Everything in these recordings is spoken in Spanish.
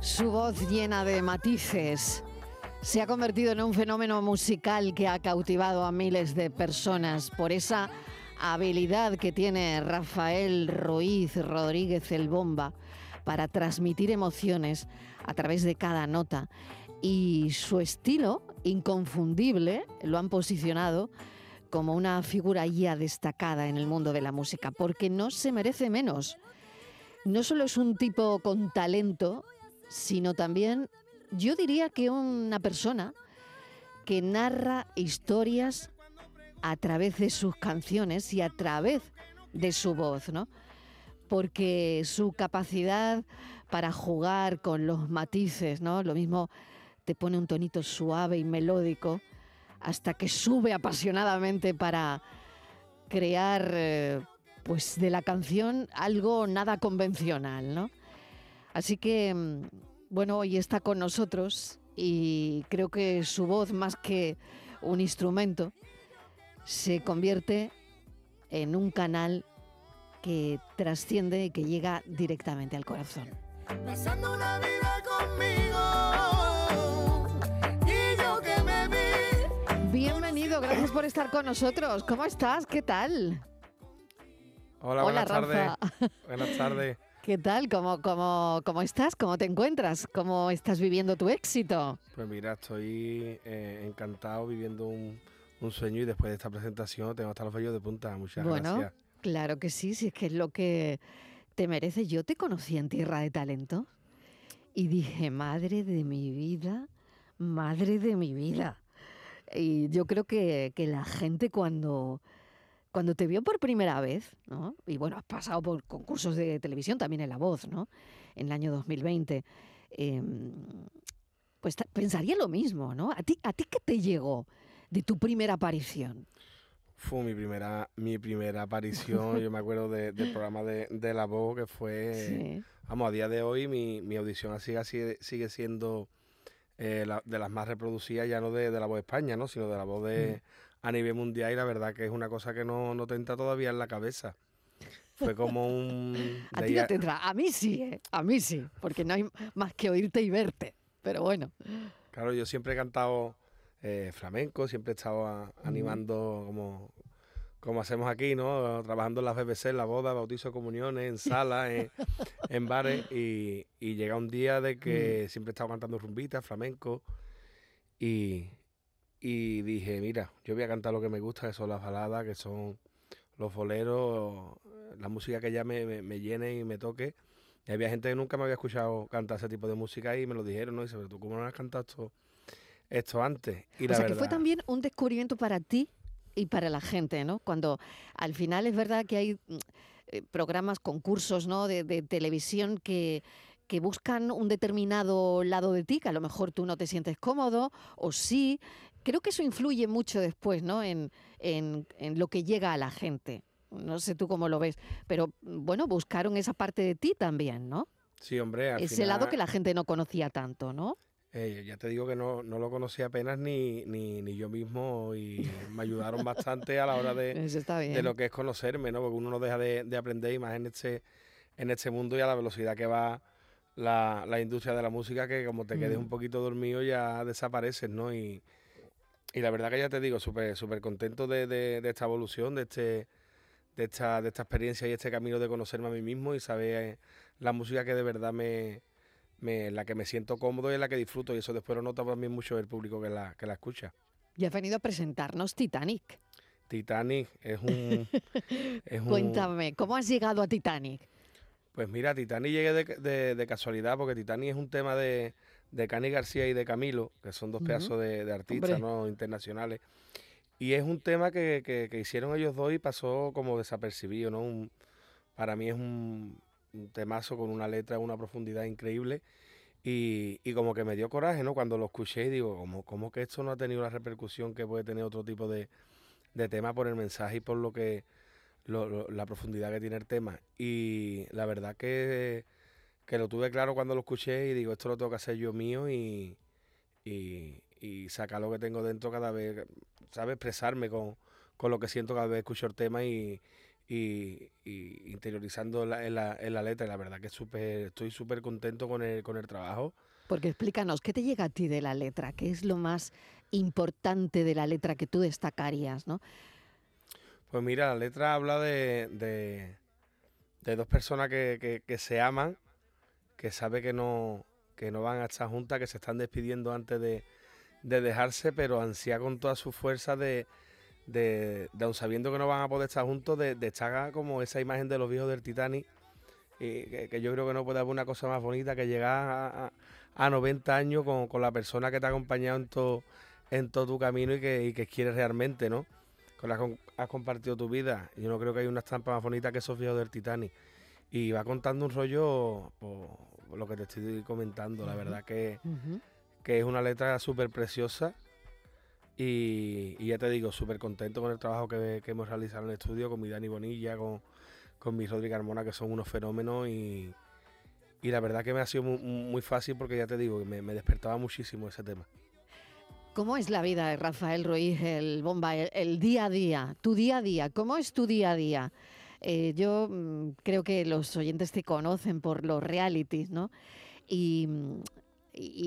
Su voz llena de matices se ha convertido en un fenómeno musical que ha cautivado a miles de personas por esa habilidad que tiene Rafael Ruiz Rodríguez el Bomba para transmitir emociones a través de cada nota. Y su estilo, inconfundible, lo han posicionado como una figura ya destacada en el mundo de la música, porque no se merece menos. No solo es un tipo con talento, sino también, yo diría que una persona que narra historias a través de sus canciones y a través de su voz, ¿no? Porque su capacidad para jugar con los matices, ¿no? Lo mismo te pone un tonito suave y melódico hasta que sube apasionadamente para crear eh, pues de la canción algo nada convencional, ¿no? Así que mm, bueno, hoy está con nosotros y creo que su voz más que un instrumento se convierte en un canal que trasciende y que llega directamente al corazón. Pasando una vida conmigo y yo que me vi. Bienvenido, gracias por estar con nosotros. ¿Cómo estás? ¿Qué tal? Hola, buenas tardes. Buenas tardes. ¿Qué tal? ¿Cómo, cómo, ¿Cómo estás? ¿Cómo te encuentras? ¿Cómo estás viviendo tu éxito? Pues mira, estoy eh, encantado viviendo un, un sueño y después de esta presentación tengo hasta los vellos de punta. Muchas bueno, Claro que sí, si es que es lo que te merece. Yo te conocí en Tierra de Talento y dije, madre de mi vida, madre de mi vida. Y yo creo que, que la gente cuando, cuando te vio por primera vez, ¿no? y bueno, has pasado por concursos de televisión también en La Voz, ¿no? en el año 2020, em, pues pensaría lo mismo, ¿no? ¿A ti, ¿A ti qué te llegó? de tu primera aparición? Fue mi primera, mi primera aparición, yo me acuerdo del programa de, La Voz, que fue, vamos, a día de hoy mi, mi audición sigue, sigue siendo eh, de las más reproducidas, ya no de, La Voz España, ¿no? sino de La Voz de, mm. A nivel mundial, y la verdad que es una cosa que no, no te entra todavía en la cabeza. Fue como un... a ti no te entra, a mí sí, ¿eh? a mí sí, porque no hay más que oírte y verte, pero bueno. Claro, yo siempre he cantado eh, flamenco, siempre he estado animando como, como hacemos aquí, ¿no? Trabajando en las BBC, en la boda, bautizo, comuniones, en salas, en, bares. Y, llega un día de que siempre he estado cantando rumbitas, flamenco. Y, y dije, mira, yo voy a cantar lo que me gusta, que son las baladas, que son los boleros, la música que ya me, me, llene y me toque. Y había gente que nunca me había escuchado cantar ese tipo de música y me lo dijeron, ¿no? Y dice, pero tú cómo no has cantado esto esto antes. Y o sea, que fue también un descubrimiento para ti y para la gente, ¿no? Cuando al final es verdad que hay mm, eh, programas, concursos, ¿no? De, televisión que, que buscan un determinado lado de ti, que a lo mejor tú no te sientes cómodo, o sí. Creo que eso influye mucho después, ¿no? En, en, en lo que llega a la gente. No sé tú cómo lo ves, pero bueno, buscaron esa parte de ti también, ¿no? Sí, hombre. Ese lado que la gente no conocía tanto, ¿no? Eh, ya te digo que no, no lo conocía apenas ni, ni, ni, yo mismo y me ayudaron bastante a la hora de, de lo que es conocerme, ¿no? Porque uno no deja de, de, aprender y más en este, en este mundo y a la velocidad que va la, la industria de la música, que como te quedes mm. un poquito dormido ya desapareces, ¿no? Y, y la verdad que ya te digo, súper súper contento de, de, esta evolución, de este de esta, de esta experiencia y este camino de conocerme a mí mismo y saber la música que de verdad me, me, la que me siento cómodo y en la que disfruto y eso después lo nota también mucho el público que la, que la escucha. Y has venido a presentarnos Titanic. Titanic es un... Cuéntame, ¿cómo has llegado a Titanic? Pues mira, Titanic llegué de, de, casualidad porque Titanic es un tema de, de Cani García y de Camilo, que son dos pedazos de, artistas ¿no? internacionales. Y es un tema que, que, hicieron ellos dos y pasó como desapercibido, ¿no? para mí es un, un temazo con una letra, una profundidad increíble. Y, y, como que me dio coraje, ¿no? Cuando lo escuché y digo, ¿cómo, ¿cómo, que esto no ha tenido la repercusión que puede tener otro tipo de, de tema por el mensaje y por lo que la profundidad que tiene el tema? Y la verdad que, que, lo tuve claro cuando lo escuché y digo, esto lo tengo que hacer yo mío y, y, y sacar lo que tengo dentro cada vez, ¿sabes? Expresarme con, con lo que siento cada vez que escucho el tema y, y, interiorizando en la, en, la, letra. La verdad que super, estoy súper contento con el, con el trabajo. Porque explícanos, ¿qué te llega a ti de la letra? ¿Qué es lo más importante de la letra que tú destacarías? ¿no? Pues mira, la letra habla de, de, dos personas que, se aman, que sabe que no, que no van a estar juntas, que se están despidiendo antes de, dejarse, pero ansía con toda su fuerza de, de, aun sabiendo que no van a poder estar juntos, de, de echar como esa imagen de los viejos del Titanic, y que, yo creo que no puede haber una cosa más bonita que llegar a, 90 años con, la persona que te ha acompañado en todo, en todo tu camino y que, que quieres realmente, ¿no? con la que has compartido tu vida. Yo no creo que hay una estampa más bonita que esos viejos del Titanic. Y va contando un rollo, por, lo que te estoy comentando. La verdad que, es una letra súper preciosa. Y, ya te digo, súper contento con el trabajo que, hemos realizado en el estudio, con mi Dani Bonilla, con, con mi Rodrigo Armona, que son unos fenómenos. Y, la verdad que me ha sido muy, fácil porque ya te digo, me, me despertaba muchísimo ese tema. ¿Cómo es la vida de Rafael Ruiz, el bomba, el, día a día, tu día a día? ¿Cómo es tu día a día? Eh, yo mm, creo que los oyentes te conocen por los realities, ¿no? Y,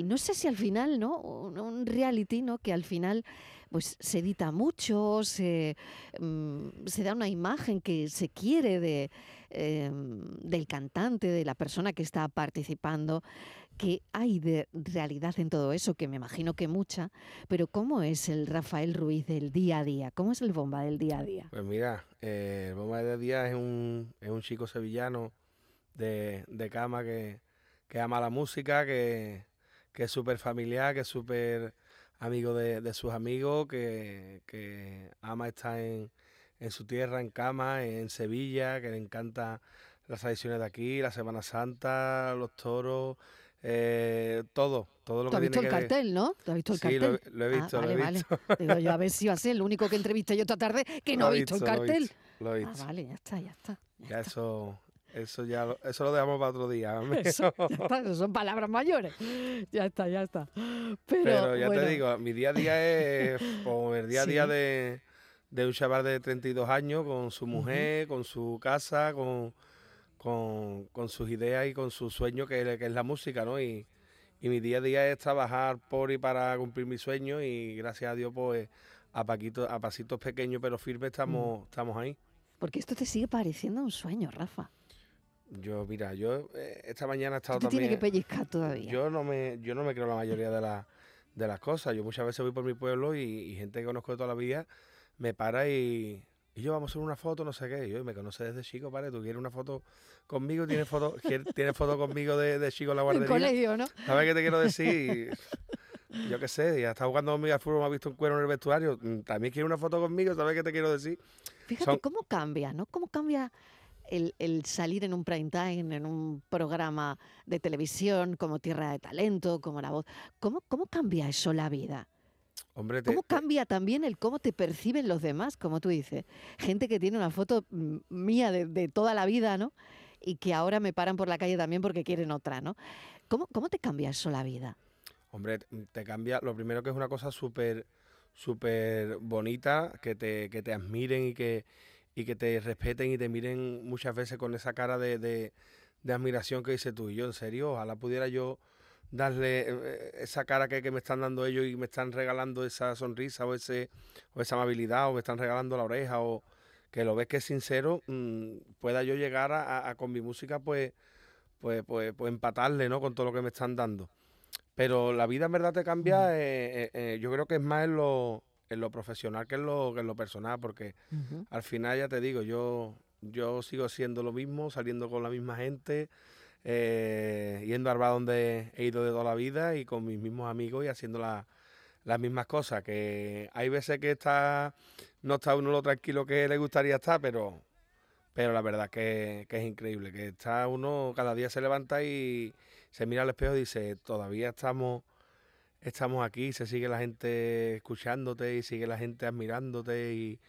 no sé si al final, ¿no? Un, reality, ¿no? Que al final pues se edita mucho, se, mm, se da una imagen que se quiere de, em, del cantante, de la persona que está participando. ¿Qué hay de realidad en todo eso? Que me imagino que mucha, pero ¿cómo es el Rafael Ruiz del día a día? ¿Cómo es el bomba del día a día? Pues mira, eh, el bomba del día es un, es un chico sevillano de, cama que, ama la música, que, es súper familiar, que es súper amigo de, sus amigos, que, ama estar en, en su tierra, en cama, en Sevilla, que le encanta las tradiciones de aquí, la Semana Santa, los toros, eh, todo, todo lo ¿Tú has visto el cartel, ¿no? ¿Tú has visto el sí, cartel? Lo, lo, he visto, lo he visto. Digo yo, a ver si va a ser el único que entrevisté yo esta tarde que no ha visto, el cartel. Lo he visto. Ah, vale, ya está, ya está. Ya, eso, eso ya lo, eso lo dejamos para otro día. Eso, ya está, eso son palabras mayores. Ya está, ya está. Pero, ya te digo, mi día a día es como el día a día de, de, un chaval de 32 años con su mujer, con su casa, con con, con sus ideas y con su sueño que, que es la música, ¿no? Y, y, mi día a día es trabajar por y para cumplir mis sueños y gracias a Dios pues a, paquito, a pasitos pequeños pero firmes estamos, mm. estamos ahí. Porque esto te sigue pareciendo un sueño, Rafa. Yo, mira, yo eh, esta mañana he estado te también... tiene que pellizcar todavía. Yo no me, yo no me creo la mayoría de, la, de las cosas. Yo muchas veces voy por mi pueblo y, y gente que conozco de toda la vida me para y y yo vamos a hacer una foto, no sé qué. Y yo me conoce desde chico, ¿vale? ¿Tú quieres una foto conmigo? ¿Tienes foto, ¿tienes foto conmigo de, chico en la guardería? En colegio, ¿no? ¿Sabes qué te quiero decir? yo qué sé, ya está jugando conmigo al fútbol, me ha visto un cuero en el vestuario. Mm, también quiere una foto conmigo, ¿sabes qué te quiero decir? Fíjate cómo cambia, ¿no? Cómo cambia el, el, salir en un prime time, en un programa de televisión como Tierra de Talento, como La Voz. ¿Cómo, cómo cambia eso la vida? ¿Cómo cambia también el cómo te perciben los demás, como tú dices? Gente que tiene una foto mm, mía de, toda la vida, ¿no? Y que ahora me paran por la calle también porque quieren otra, ¿no? ¿Cómo, cómo te cambia eso la vida? Hombre, te cambia, lo primero que es una cosa súper súper bonita, que te, que te admiren y que, y que te respeten y te miren muchas veces con esa cara de, de, de admiración que dices tú. Y yo, en serio, ojalá pudiera yo darle eh, esa cara que, me están dando ellos y me están regalando esa sonrisa o ese o esa amabilidad o me están regalando la oreja o que lo ves que es sincero mm, pueda yo llegar a, con mi música pues, pues pues pues empatarle no con todo lo que me están dando. Pero la vida en verdad te cambia eh, eh, yo creo que es más en lo en lo profesional que en lo que en lo personal porque al final ya te digo yo yo sigo siendo lo mismo saliendo con la misma gente eh, yendo al bar donde he ido de toda la vida y con mis mismos amigos y haciendo las mismas cosas. Que hay veces que está no está uno lo tranquilo que le gustaría estar, pero, pero la verdad que, que es increíble. Que está uno, cada día se levanta y se mira al espejo y dice, todavía estamos estamos aquí, se sigue la gente escuchándote y sigue la gente admirándote y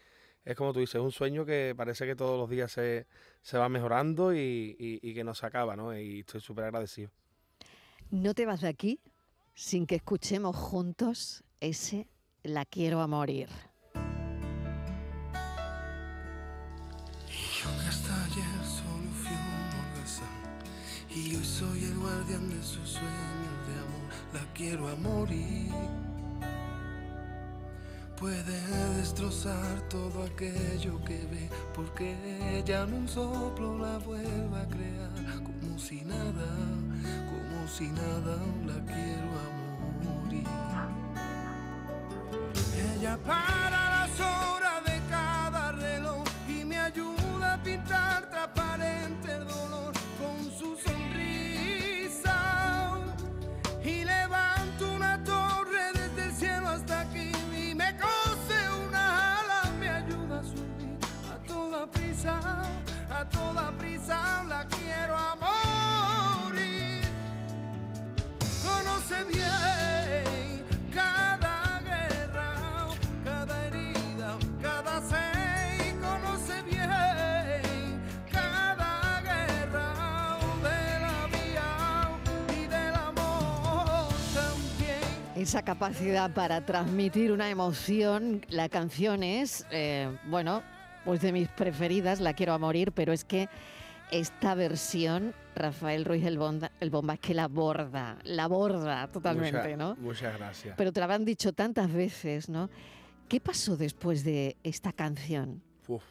es como tú dices, un sueño que parece que todos los días se, se va mejorando y, y, que no se acaba, ¿no? Y estoy súper agradecido. No te vas de aquí sin que escuchemos juntos ese La quiero a morir. Yo que hasta ayer un y soy el guardián de sus sueños de amor, la quiero a morir. Puede destrozar todo aquello que ve, porque ella en un soplo la vuelve a crear, como si nada, como si nada la quiero a morir. Ella para las horas la quiero a morir. Conoce bien cada guerra, cada herida, cada seis. Conoce bien cada guerra de la vida y del amor también. Esa capacidad para transmitir una emoción, la canción es, eh, bueno, pues de mis preferidas, la quiero a morir, pero es que esta versión, Rafael Ruiz el Bomba, el Bomba es que la borda, la borda totalmente, Mucha- ¿no? Muchas gracias. Pero te lo habrán dicho tantas veces, ¿no? ¿Qué pasó después de esta canción? Uf.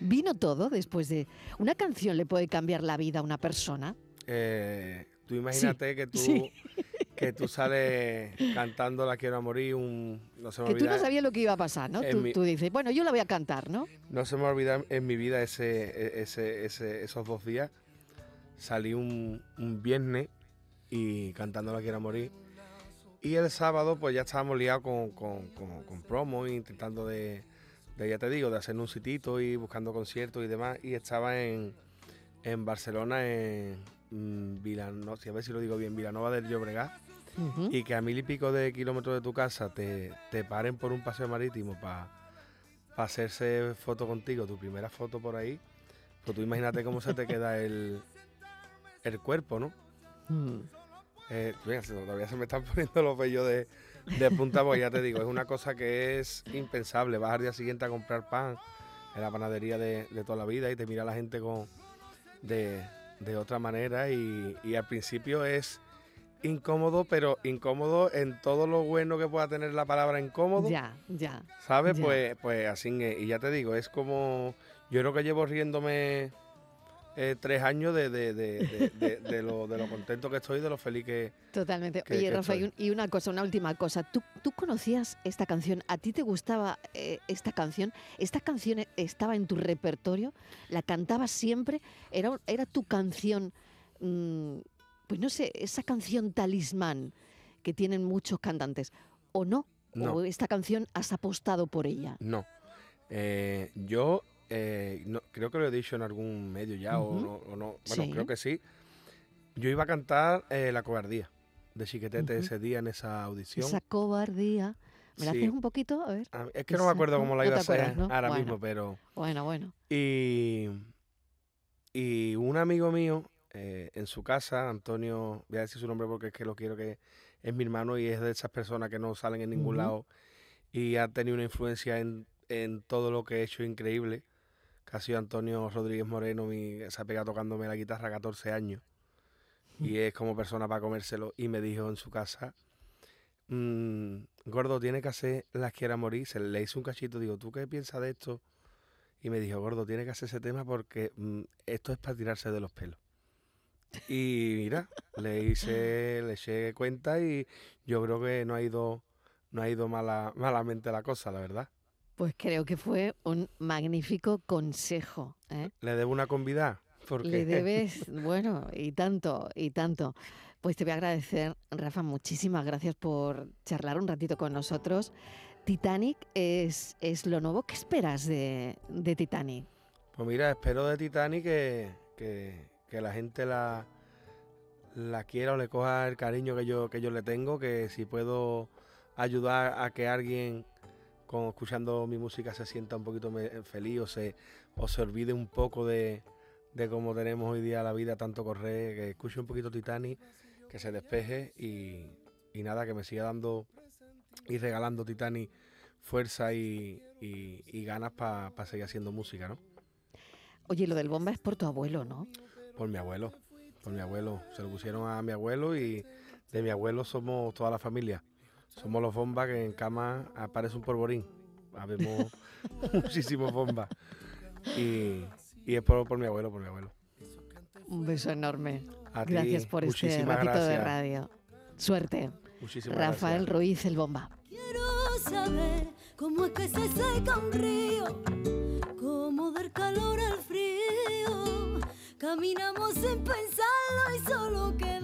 ¿Vino todo después de... ¿Una canción le puede cambiar la vida a una persona? Eh, tú imagínate que tú sí. Que tú sales cantando La quiero a morir, un no se me Que tú no sabías lo que iba a pasar, ¿no? Tú, mi- tú dices, bueno, yo la voy a cantar, ¿no? no se me olvida en mi vida ese, e- ese, ese- esos dos días. Salí un, un viernes y cantando La quiero a morir. Y el sábado pues ya estábamos liados con, con, con, con promo, intentando de, de, ya te digo, de hacer un sitito y buscando conciertos y demás. Y estaba en, en Barcelona, en mm, Vilanova, si a ver si lo digo bien, Vilanova del Llobregat. Y que a mil y pico de kilómetros de tu casa te, te paren por un paseo marítimo para hacerse foto contigo, tu primera foto por ahí, pues tú imagínate cómo se te queda el, el cuerpo, ¿no? Mm. Eh, todavía se me están poniendo los vellos de, de punta, pues ya te digo, es una cosa que es impensable. Vas al día siguiente a comprar pan en la panadería de, de toda la vida y te mira la gente con de, de otra manera y, y al principio es incómodo, pero incómodo en todo lo bueno que pueda tener la palabra incómodo. Ya, ya. ¿Sabes? Pues, pues así es. Y ya te digo, es como. Yo creo que llevo riéndome eh, tres años de, de, de, de- lo, de lo contento que estoy, de lo feliz que. Totalmente. que- Oye, que Rafa, y, estoy. un- y una cosa, una última cosa. ¿Tú, tú conocías esta canción? ¿A ti te gustaba eh, esta canción? ¿Esta canción e- estaba en tu repertorio? ¿La cantabas siempre? ¿Era, era tu canción, mm, pues no sé, esa canción talismán que tienen muchos cantantes? ¿O no? No. ¿O esta canción has apostado por ella? No. Eh, yo eh, no- creo que lo he dicho en algún medio ya, o no. o no. Bueno, Sí. creo que sí. Yo iba a cantar eh, La Cobardía de Chiquetete ese día en esa audición. Esa cobardía. ¿Me la Sí. haces un poquito? A ver. Es que no me acuerdo cómo la iba a hacer ahora Bueno. mismo, pero. Bueno, bueno. Y, y un amigo mío eh, en su casa, Antonio, voy a decir su nombre porque es que lo quiero que es mi hermano y es de esas personas que no salen en ningún lado y ha tenido una influencia en, en todo lo que he hecho increíble. Que ha sido Antonio Rodríguez Moreno, mi, se ha pegado tocándome la guitarra a 14 años y es como persona para comérselo. Y me dijo en su casa, "Mm, Gordo, tiene que hacer las quiera morir. Se le hizo un cachito, digo, ¿tú qué piensas de esto? Y me dijo, Gordo, tiene que hacer ese tema porque mm, esto es para tirarse de los pelos. Y mira, le hice, le eché cuenta y yo creo que no ha ido, no ha ido mala, malamente la cosa, la verdad. Pues creo que fue un magnífico consejo. ¿eh? Le debo una convidada. Porque Le debes, bueno, y tanto, y tanto. Pues te voy a agradecer, Rafa, muchísimas gracias por charlar un ratito con nosotros. Titanic es, es lo nuevo. ¿Qué esperas de, de Titanic? Pues mira, espero de Titanic que, que, que la gente la, la quiera o le coja el cariño que yo, que yo le tengo, que si puedo ayudar a que alguien con, escuchando mi música se sienta un poquito feliz o se, o se olvide un poco de, de cómo tenemos hoy día la vida, tanto correr, que escuche un poquito Titanic, que se despeje y, y nada, que me siga dando y regalando Titanic fuerza y, y- ganas para seguir haciendo música, ¿no? Oye, lo del bomba es por tu abuelo, ¿no? Por mi abuelo. por mi abuelo. Se lo pusieron a mi abuelo y de mi abuelo somos toda la familia. Somos los bombas que en cama aparece un polvorín. Habemos muchísimos bombas. Y, es por, mi abuelo, por mi abuelo. Un beso enorme. gracias por este ratito de radio. Suerte. Muchísimas Rafael Ruiz, el bomba. Quiero saber cómo es que se seca un río, cómo dar calor al frío. Caminamos sin pensarlo y solo que